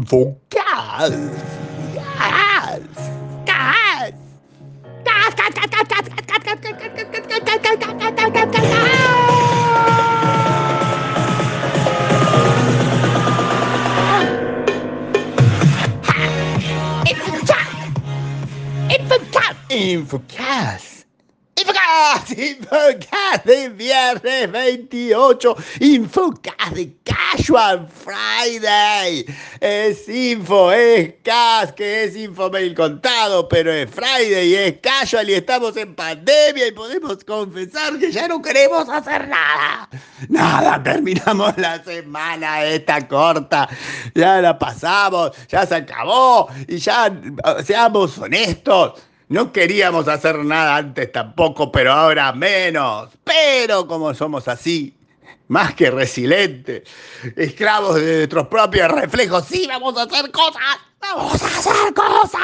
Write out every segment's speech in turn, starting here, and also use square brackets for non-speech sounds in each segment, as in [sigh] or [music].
vocal. Infocast. cash, Infocas. [laughs] De viernes 28. Infocas de Casual Friday. Es info, es cas, que es infomail contado, pero es Friday es casual y estamos en pandemia y podemos confesar que ya no queremos hacer nada. Nada, [laughs] terminamos la semana esta corta. Ya la pasamos, ya se acabó y ya seamos honestos. No queríamos hacer nada antes tampoco, pero ahora menos. Pero como somos así, más que resilientes, esclavos de nuestros propios reflejos, sí, vamos a hacer cosas. Vamos a hacer cosas.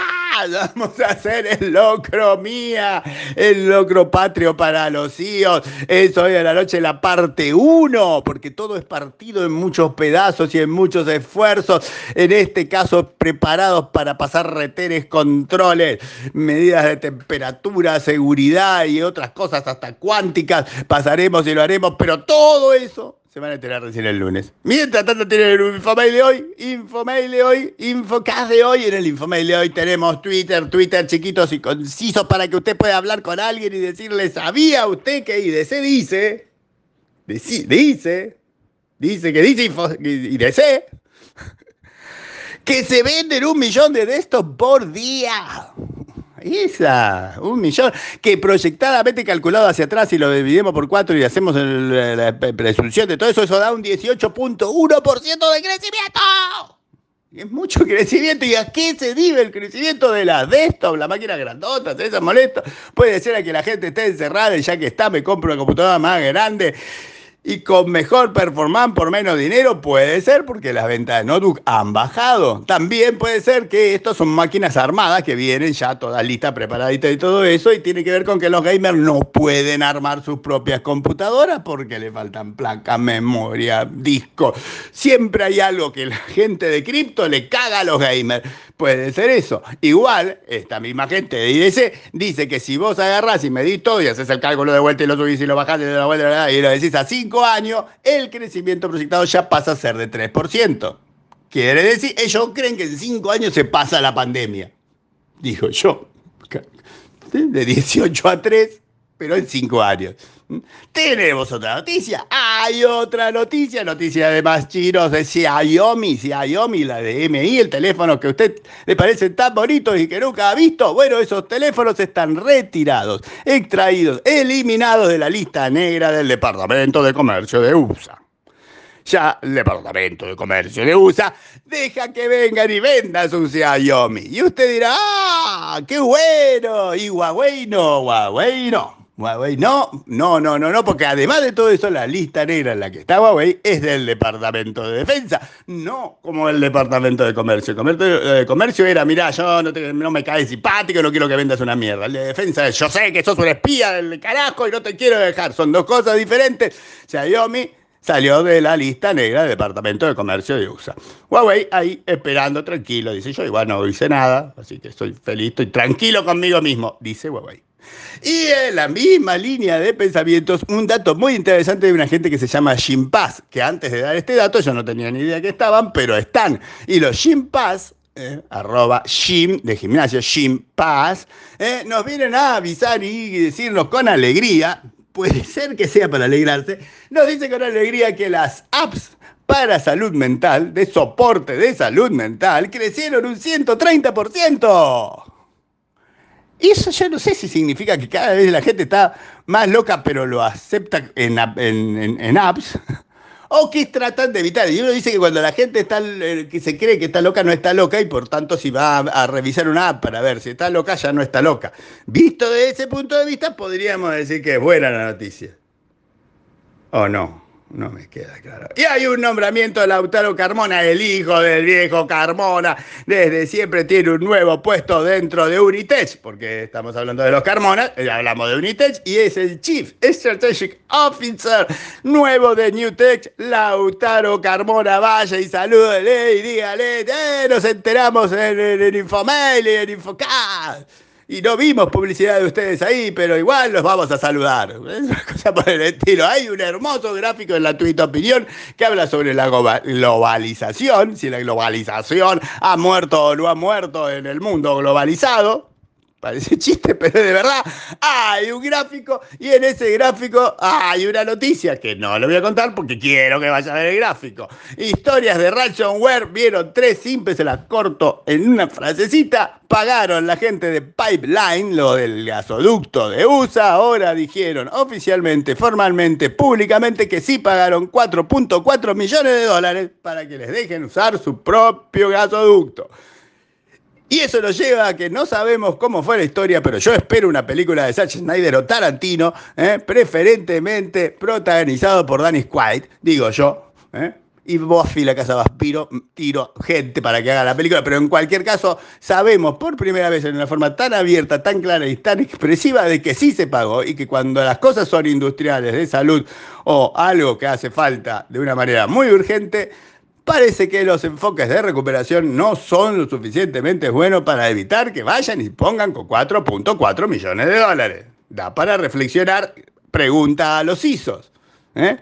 Vamos a hacer el locro mía, el locro patrio para los hijos. Es hoy a la noche la parte 1, porque todo es partido en muchos pedazos y en muchos esfuerzos. En este caso, preparados para pasar retenes, controles, medidas de temperatura, seguridad y otras cosas hasta cuánticas. Pasaremos y lo haremos, pero todo eso se van a enterar recién el lunes. Mientras tanto tienen el Infomail de hoy, Infomail de hoy, Infocast de hoy. En el Infomail de hoy tenemos Twitter, Twitter chiquitos y concisos para que usted pueda hablar con alguien y decirle, ¿sabía usted que IDC dice? Dice, dice, dice que dice Info, IDC, [laughs] que se venden un millón de estos por día. Esa, un millón, que proyectadamente calculado hacia atrás, y lo dividimos por cuatro y hacemos la presunción de todo eso, eso da un 18.1% de crecimiento. Es mucho crecimiento. ¿Y a qué se debe el crecimiento de las desktop, la máquina grandota, esas molestas? Puede ser a que la gente esté encerrada y ya que está, me compro una computadora más grande y con mejor performance por menos dinero. Puede ser porque las ventas de notebook han bajado. También puede ser que estos son máquinas armadas que vienen ya todas listas, preparaditas y todo eso. Y tiene que ver con que los gamers no pueden armar sus propias computadoras porque le faltan placas, memoria, disco. Siempre hay algo que la gente de cripto le caga a los gamers. Puede ser eso. Igual, esta misma gente de IDC dice que si vos agarrás y medís todo y haces el cálculo de vuelta y lo subís y lo bajás y la vuelta y lo decís a 5 años, el crecimiento proyectado ya pasa a ser de 3%. Quiere decir, ellos creen que en 5 años se pasa la pandemia. Digo yo. [laughs] De 18 a 3, pero en 5 años. Tenemos otra noticia. Hay otra noticia. Noticia de más chinos de Xiaomi. Xiaomi, la de MI, el teléfono que a usted le parece tan bonito y que nunca ha visto. Bueno, esos teléfonos están retirados, extraídos, eliminados de la lista negra del Departamento de Comercio de USA. Ya el Departamento de Comercio de USA deja que vengan y vendan su Xiaomi. Y usted dirá, ¡ah! ¡Qué bueno! Y Huawei no, Huawei no. Huawei no, no, no, no, no, porque además de todo eso, la lista negra en la que está Huawei es del Departamento de Defensa, no como el Departamento de Comercio. El Comercio, de comercio era, mirá, yo no me cae simpático, no quiero que vendas una mierda. El de Defensa es, yo sé que sos un espía del carajo y no te quiero dejar. Son dos cosas diferentes. Xiaomi salió de la lista negra del Departamento de Comercio de USA. Huawei ahí esperando tranquilo, dice yo igual no hice nada, así que estoy feliz, estoy tranquilo conmigo mismo, dice Huawei. Y en la misma línea de pensamientos, un dato muy interesante de una gente que se llama Pass, que antes de dar este dato yo no tenía ni idea que estaban, pero están. Y los Pass, eh, arroba Jim, de gimnasio, eh, nos vienen a avisar y decirnos con alegría, puede ser que sea para alegrarse, nos dice con alegría que las apps para salud mental, de soporte de salud mental, crecieron un 130%. Eso yo no sé si significa que cada vez la gente está más loca, pero lo acepta en, app- en- en- en apps. [laughs] O que tratan de evitar. Y uno dice que cuando la gente está, eh, que se cree que está loca, no está loca, y por tanto, si va a, revisar una app para ver si está loca, ya no está loca. Visto de ese punto de vista, podríamos decir que es buena la noticia. ¿O no? No me queda claro. Y hay un nombramiento de Lautaro Carmona, el hijo del viejo Carmona. Desde siempre tiene un nuevo puesto dentro de Unitech, porque estamos hablando de los Carmona, ya hablamos de Unitech, y es el Chief Strategic Officer nuevo de Newtech, Lautaro Carmona. Vaya y salúdele y dígale, eh, nos enteramos en, en, Infomail y en Infocast y no vimos publicidad de ustedes ahí, pero igual los vamos a saludar. [laughs] Es una cosa por el estilo. Hay un hermoso gráfico en la Twitter Opinión que habla sobre la globalización, si la globalización ha muerto o no ha muerto en el mundo globalizado. Parece chiste, [laughs] pero de verdad hay un gráfico y en ese gráfico hay una noticia que no lo voy a contar porque quiero que vaya a ver el gráfico. Historias de ransomware, vieron tres simples, se las corto en una frasecita. Pagaron la gente de Pipeline, lo del gasoducto de USA, ahora dijeron oficialmente, formalmente, públicamente que sí pagaron 4.4 millones de dólares para que les dejen usar su propio gasoducto. Y eso nos lleva a que no sabemos cómo fue la historia, pero yo espero una película de Zack Snyder o Tarantino, ¿eh? preferentemente protagonizado por Danny Quaid, digo yo. ¿eh? Y Buffy, la casa Vampiro, tiro gente para que haga la película, pero en cualquier caso sabemos por primera vez en una forma tan abierta, tan clara y tan expresiva de que sí se pagó y que cuando las cosas son industriales, de salud o algo que hace falta de una manera muy urgente, parece que los enfoques de recuperación no son lo suficientemente buenos para evitar que vayan y pongan con 4.4 millones de dólares. Da para reflexionar, pregunta a los ISOs. ¿eh?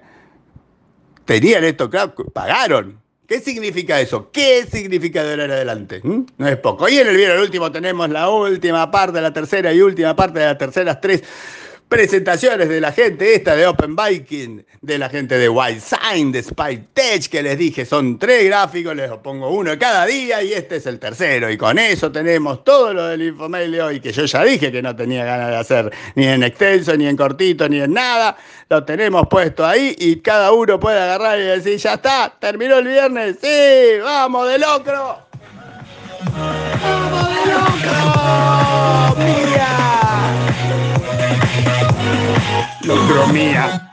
Tenían esto, claro, pagaron. ¿Qué significa eso? ¿Qué significa de ahora adelante? ¿Mm? No es poco. Y en el video último tenemos la última parte, la tercera y última parte de las terceras tres presentaciones de la gente esta de Open Biking, de la gente de Wild Sign, de Tech, que les dije son tres gráficos, les pongo uno cada día y este es el tercero. Y con eso tenemos todo lo del Infomail de hoy, que yo ya dije que no tenía ganas de hacer ni en extenso, ni en cortito, ni en nada. Lo tenemos puesto ahí y cada uno puede agarrar y decir, ya está, terminó el viernes, sí, vamos de locro. ¡Vamos de locro! ¡Mira! Locromía.